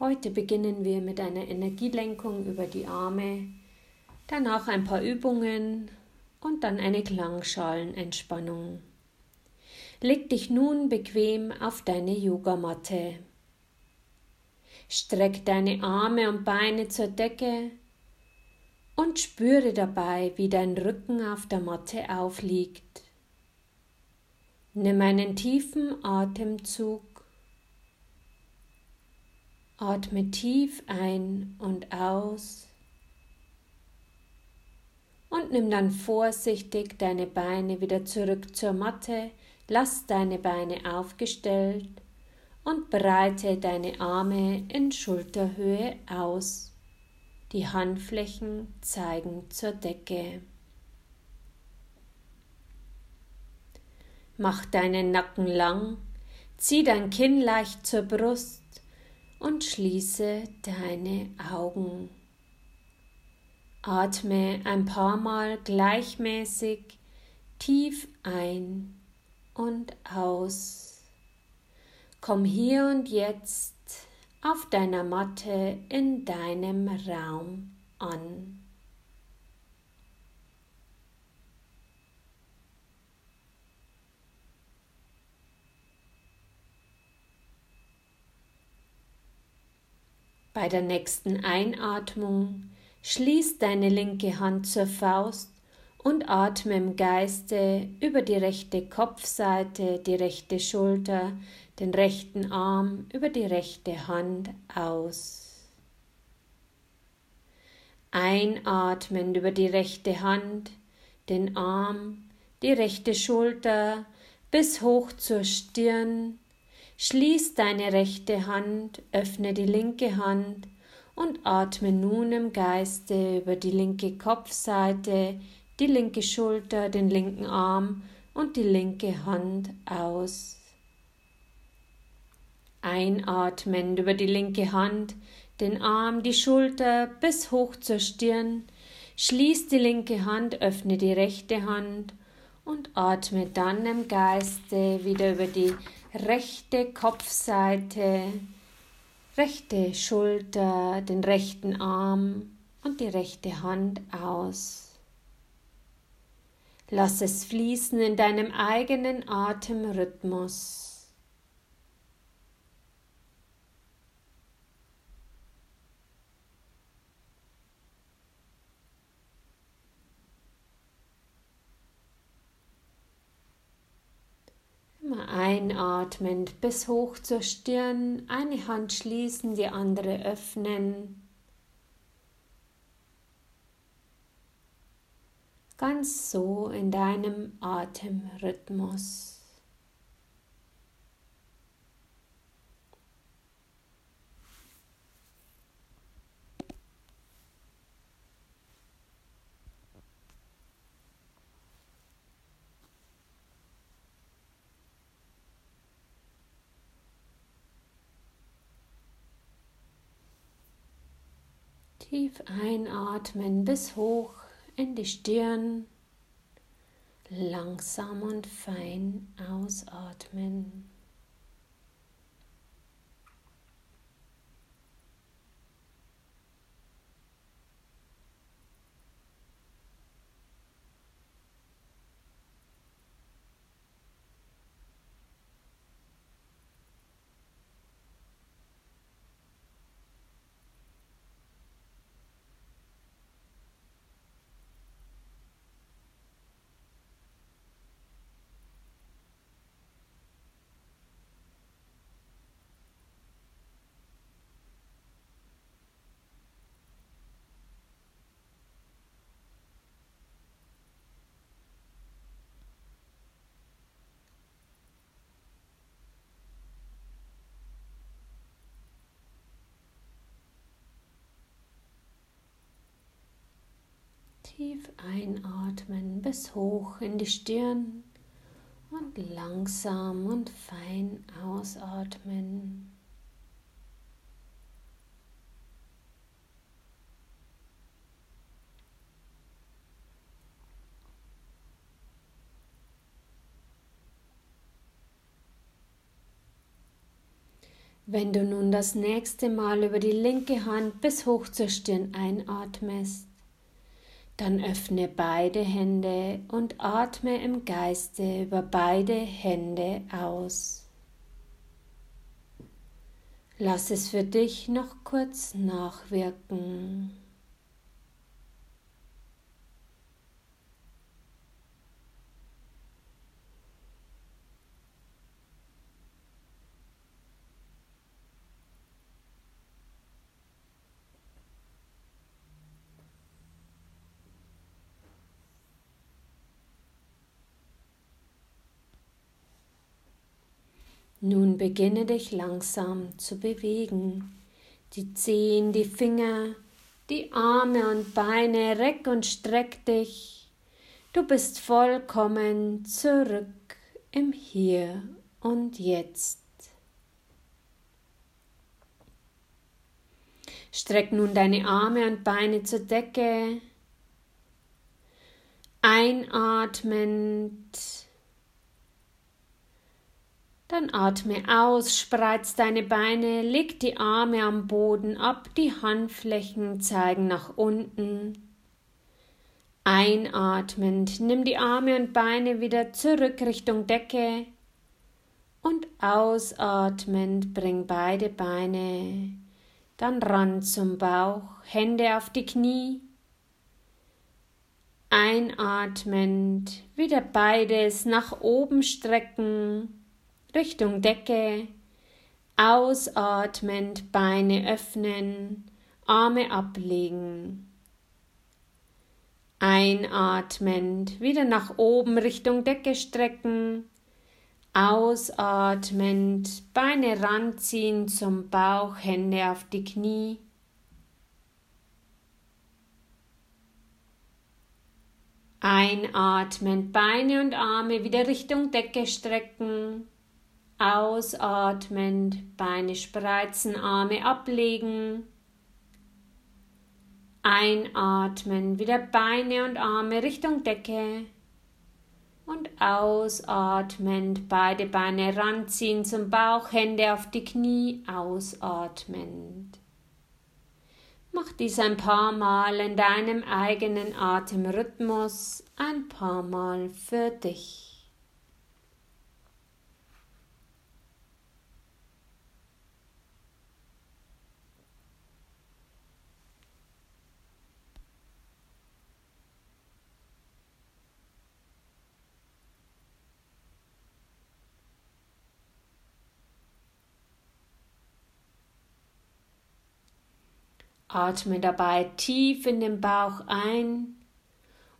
Heute beginnen wir mit einer Energielenkung über die Arme, danach ein paar Übungen und dann eine Klangschalenentspannung. Leg dich nun bequem auf deine Yogamatte. Streck deine Arme und Beine zur Decke und spüre dabei, wie dein Rücken auf der Matte aufliegt. Nimm einen tiefen Atemzug. Atme tief ein und aus. Und nimm dann vorsichtig deine Beine wieder zurück zur Matte. Lass deine Beine aufgestellt und breite deine Arme in Schulterhöhe aus. Die Handflächen zeigen zur Decke. Mach deinen Nacken lang, zieh dein Kinn leicht zur Brust und schließe deine Augen. Atme ein paar Mal gleichmäßig tief ein und aus. Komm hier und jetzt auf deiner Matte in deinem Raum an. Bei der nächsten Einatmung schließ deine linke Hand zur Faust und atme im Geiste über die rechte Kopfseite, die rechte Schulter, den rechten Arm über die rechte Hand aus. Einatmend über die rechte Hand, den Arm, die rechte Schulter bis hoch zur Stirn. Schließ deine rechte Hand, öffne die linke Hand und atme nun im Geiste über die linke Kopfseite, die linke Schulter, den linken Arm und die linke Hand aus. Einatmend über die linke Hand, den Arm, die Schulter bis hoch zur Stirn. Schließ die linke Hand, öffne die rechte Hand und atme dann im Geiste wieder über die rechte Kopfseite, rechte Schulter, den rechten Arm und die rechte Hand aus. Lass es fließen in deinem eigenen Atemrhythmus. Einatmend bis hoch zur Stirn, eine Hand schließen, die andere öffnen. Ganz so in deinem Atemrhythmus. Tief einatmen bis hoch in die Stirn. Langsam und fein ausatmen. Tief einatmen bis hoch in die Stirn und langsam und fein ausatmen. Wenn du nun das nächste Mal über die linke Hand bis hoch zur Stirn einatmest, dann öffne beide Hände und atme im Geiste über beide Hände aus. Lass es für dich noch kurz nachwirken. Nun beginne dich langsam zu bewegen. Die Zehen, die Finger, die Arme und Beine, reck und streck dich. Du bist vollkommen zurück im Hier und Jetzt. Streck nun deine Arme und Beine zur Decke. Einatmend dann atme aus, spreiz deine Beine, leg die Arme am Boden ab, die Handflächen zeigen nach unten. Einatmend, nimm die Arme und Beine wieder zurück Richtung Decke und ausatmend bring beide Beine dann ran zum Bauch, Hände auf die Knie. Einatmend, wieder beides nach oben strecken Richtung Decke, ausatmend Beine öffnen, Arme ablegen. Einatmend wieder nach oben Richtung Decke strecken, ausatmend Beine ranziehen zum Bauch, Hände auf die Knie. Einatmend Beine und Arme wieder Richtung Decke strecken. Ausatmend, Beine spreizen, Arme ablegen. Einatmen, wieder Beine und Arme Richtung Decke. Und ausatmend, beide Beine ranziehen zum Bauch, Hände auf die Knie, ausatmend. Mach dies ein paar Mal in deinem eigenen Atemrhythmus, ein paar Mal für dich. Atme dabei tief in den Bauch ein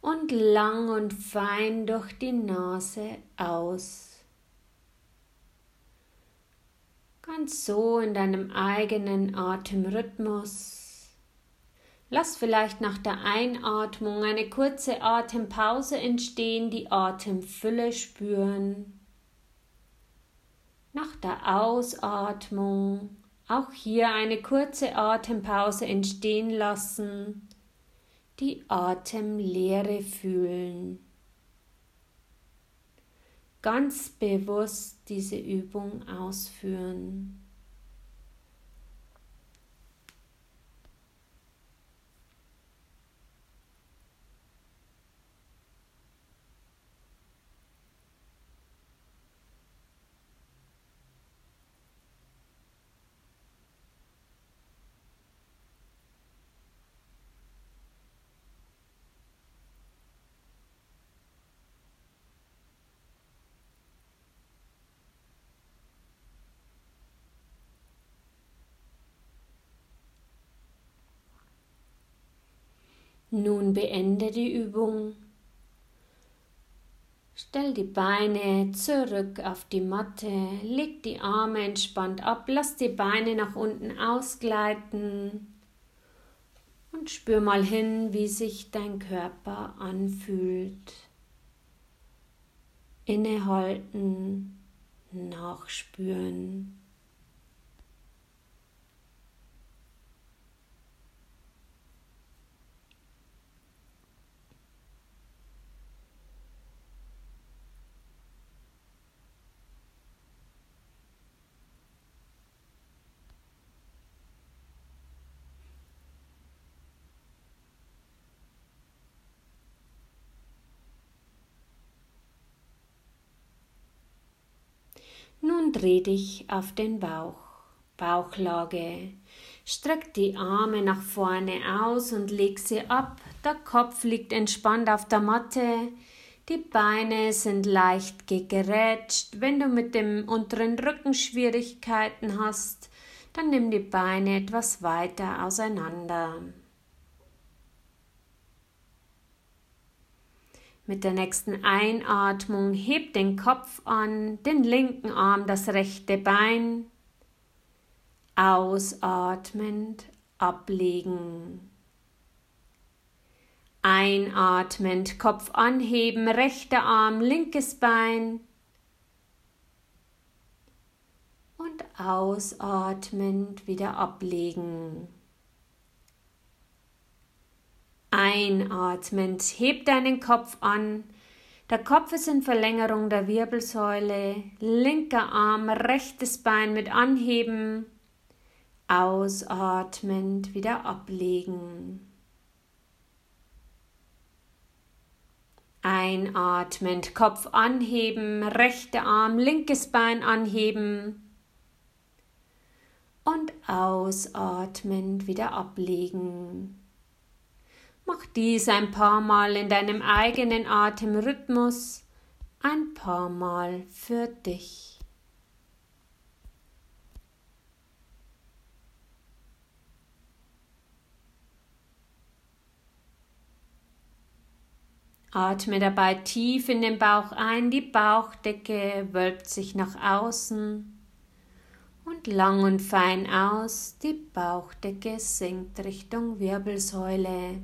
und lang und fein durch die Nase aus. Ganz so in deinem eigenen Atemrhythmus. Lass vielleicht nach der Einatmung eine kurze Atempause entstehen, die Atemfülle spüren. Nach der Ausatmung auch hier eine kurze Atempause entstehen lassen, die Atemlehre fühlen. Ganz bewusst diese Übung ausführen. Nun beende die Übung. Stell die Beine zurück auf die Matte, leg die Arme entspannt ab, lass die Beine nach unten ausgleiten und spür mal hin, wie sich dein Körper anfühlt. Innehalten, nachspüren. Und dreh dich auf den Bauch, Bauchlage. Streck die Arme nach vorne aus und leg sie ab. Der Kopf liegt entspannt auf der Matte. Die Beine sind leicht gegerätscht. Wenn du mit dem unteren Rücken Schwierigkeiten hast, dann nimm die Beine etwas weiter auseinander. Mit der nächsten Einatmung heb den Kopf an, den linken Arm, das rechte Bein. Ausatmend ablegen. Einatmend Kopf anheben, rechter Arm, linkes Bein. Und ausatmend wieder ablegen. Einatmend, heb deinen Kopf an. Der Kopf ist in Verlängerung der Wirbelsäule. Linker Arm, rechtes Bein mit anheben. Ausatmend wieder ablegen. Einatmend, Kopf anheben, rechter Arm, linkes Bein anheben. Und ausatmend wieder ablegen. Mach dies ein paar Mal in deinem eigenen Atemrhythmus, ein paar Mal für dich. Atme dabei tief in den Bauch ein, die Bauchdecke wölbt sich nach außen und lang und fein aus, die Bauchdecke sinkt Richtung Wirbelsäule.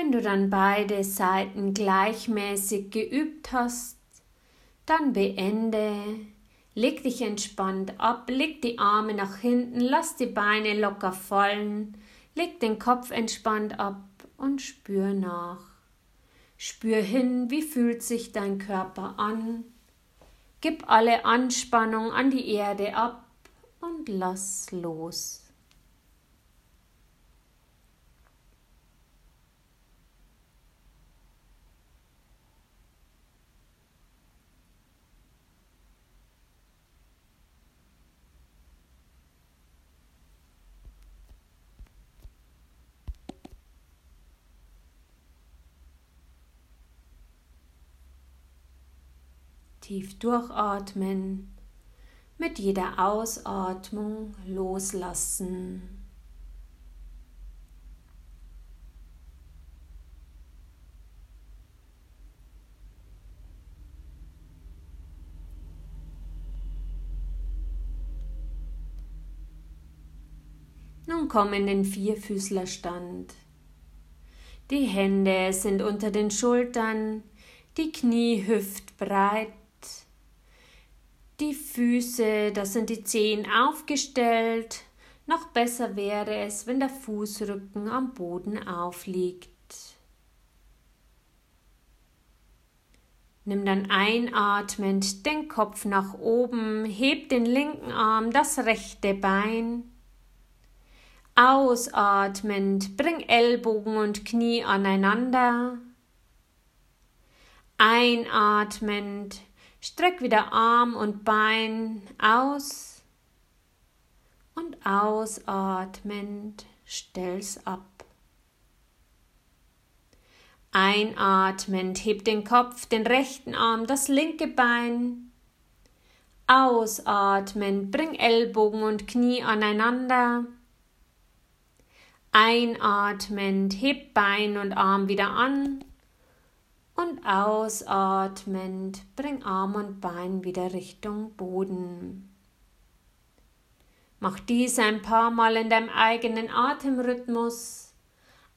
Wenn du dann beide Seiten gleichmäßig geübt hast, dann beende, leg dich entspannt ab, leg die Arme nach hinten, lass die Beine locker fallen, leg den Kopf entspannt ab und spür nach. Spür hin, wie fühlt sich dein Körper an. Gib alle Anspannung an die Erde ab und lass los. Tief durchatmen, mit jeder Ausatmung loslassen. Nun komm in den Vierfüßlerstand. Die Hände sind unter den Schultern, die Knie hüftbreit die Füße, das sind die Zehen aufgestellt. Noch besser wäre es, wenn der Fußrücken am Boden aufliegt. Nimm dann einatmend den Kopf nach oben, heb den linken Arm, das rechte Bein. Ausatmend, bring Ellbogen und Knie aneinander. Einatmend, Streck wieder Arm und Bein aus und ausatmend stell's ab. Einatmend heb den Kopf, den rechten Arm, das linke Bein. Ausatmend bring Ellbogen und Knie aneinander. Einatmend heb Bein und Arm wieder an und ausatmend bring Arm und Bein wieder Richtung Boden. Mach dies ein paar Mal in deinem eigenen Atemrhythmus,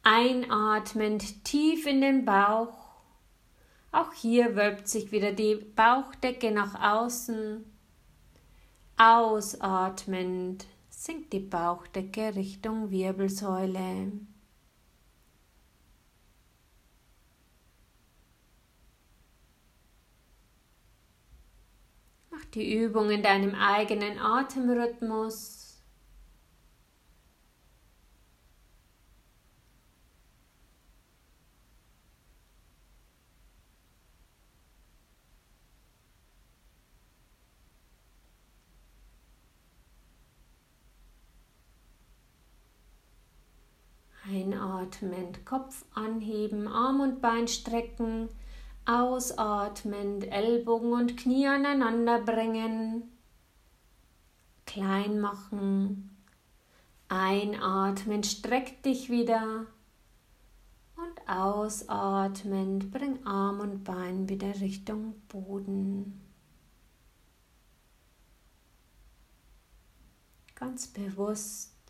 einatmend tief in den Bauch. Auch hier wölbt sich wieder die Bauchdecke nach außen. Ausatmend sinkt die Bauchdecke Richtung Wirbelsäule. Die Übung in deinem eigenen Atemrhythmus. Einatmend Kopf anheben, Arm und Bein strecken, Ausatmend Ellbogen und Knie aneinander bringen. Klein machen. Einatmend streck dich wieder. Und ausatmend bring Arm und Bein wieder Richtung Boden. Ganz bewusst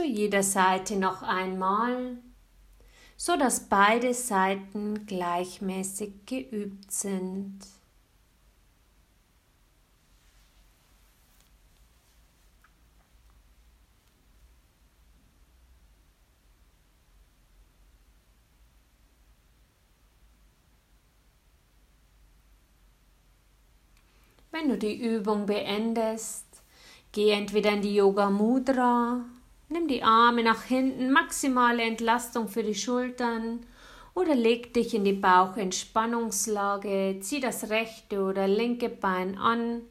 zu jeder Seite noch einmal, so dass beide Seiten gleichmäßig geübt sind. Wenn du die Übung beendest, geh entweder in die Yoga Mudra Nimm die Arme nach hinten, maximale Entlastung für die Schultern oder leg dich in die Bauchentspannungslage, zieh das rechte oder linke Bein an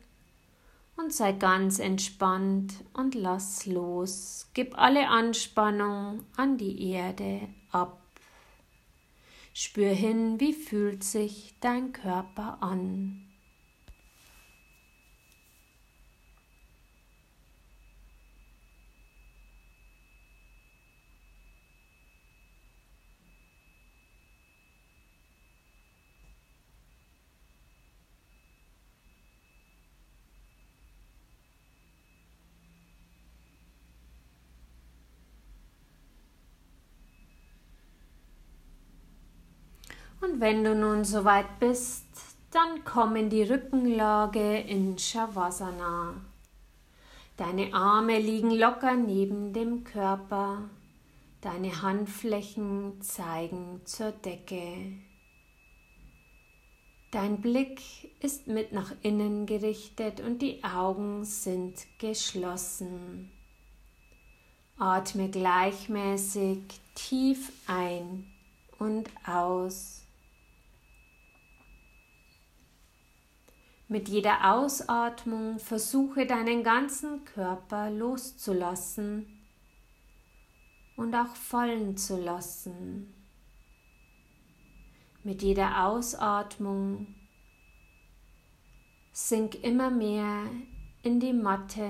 und sei ganz entspannt und lass los. Gib alle Anspannung an die Erde ab. Spür hin, wie fühlt sich dein Körper an. Wenn du nun soweit bist, dann komm in die Rückenlage in Shavasana. Deine Arme liegen locker neben dem Körper. Deine Handflächen zeigen zur Decke. Dein Blick ist mit nach innen gerichtet und die Augen sind geschlossen. Atme gleichmäßig tief ein und aus. Mit jeder Ausatmung versuche deinen ganzen Körper loszulassen und auch fallen zu lassen. Mit jeder Ausatmung sink immer mehr in die Matte,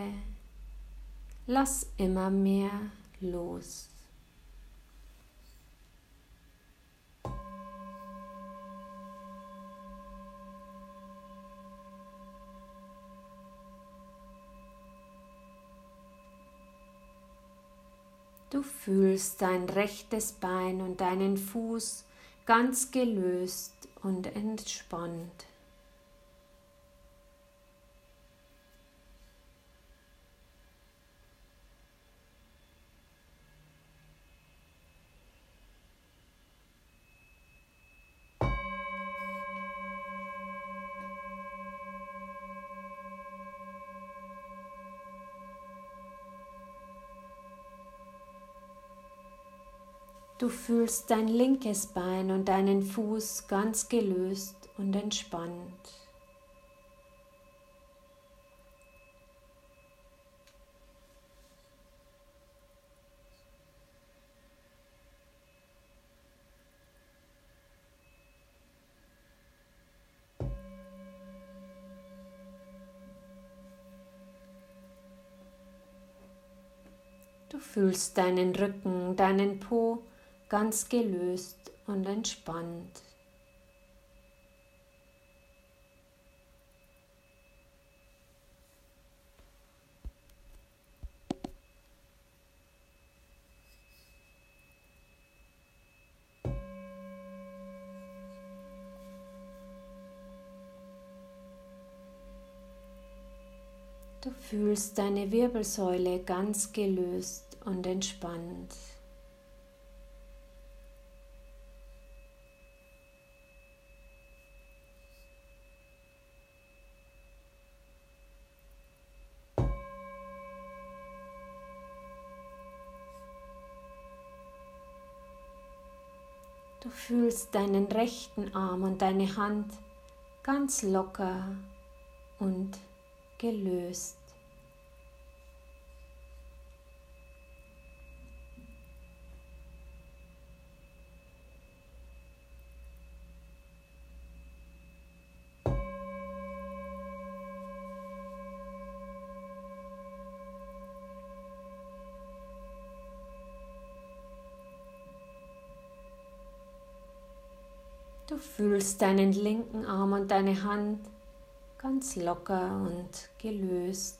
lass immer mehr los. Du fühlst dein rechtes Bein und deinen Fuß ganz gelöst und entspannt. Du fühlst dein linkes Bein und deinen Fuß ganz gelöst und entspannt. Du fühlst deinen Rücken, deinen Po ganz gelöst und entspannt. Du fühlst deine Wirbelsäule ganz gelöst und entspannt. Du fühlst deinen rechten Arm und deine Hand ganz locker und gelöst. Du fühlst deinen linken Arm und deine Hand ganz locker und gelöst.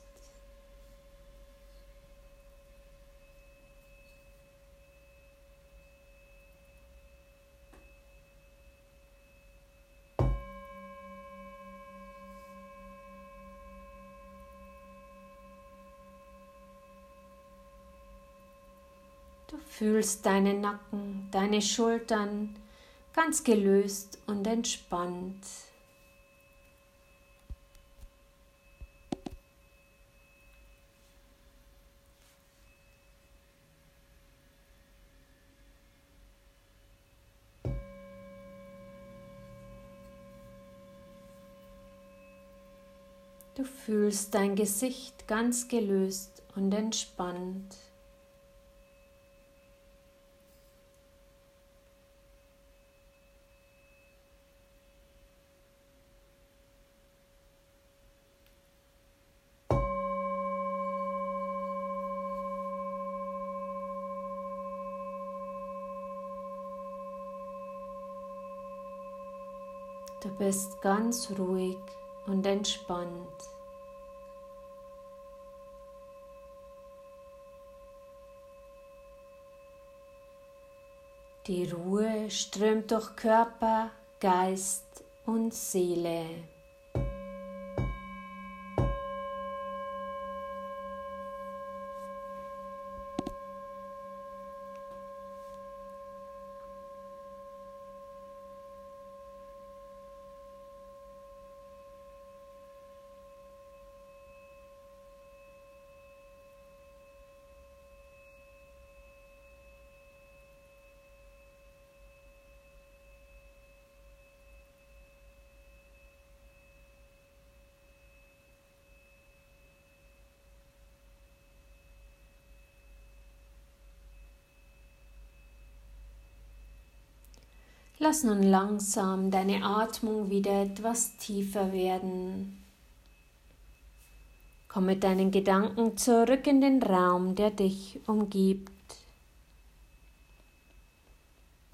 Du fühlst deinen Nacken, deine Schultern ganz gelöst und entspannt. Du fühlst dein Gesicht ganz gelöst und entspannt. Du bist ganz ruhig und entspannt. Die Ruhe strömt durch Körper, Geist und Seele. Lass nun langsam deine Atmung wieder etwas tiefer werden. Komm mit deinen Gedanken zurück in den Raum, der dich umgibt.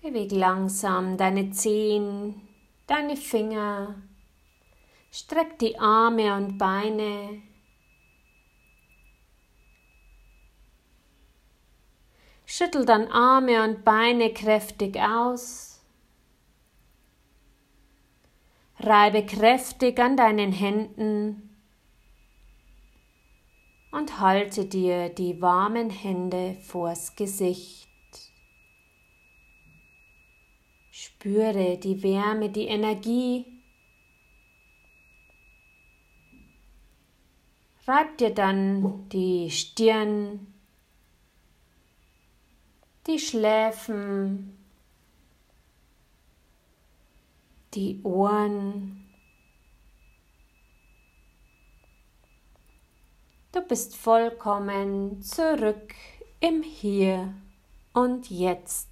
Beweg langsam deine Zehen, deine Finger, streck die Arme und Beine. Schüttel dann Arme und Beine kräftig aus. Reibe kräftig an deinen Händen und halte dir die warmen Hände vors Gesicht. Spüre die Wärme, die Energie. Reib dir dann die Stirn, die Schläfen, die Ohren. Du bist vollkommen zurück im Hier und Jetzt.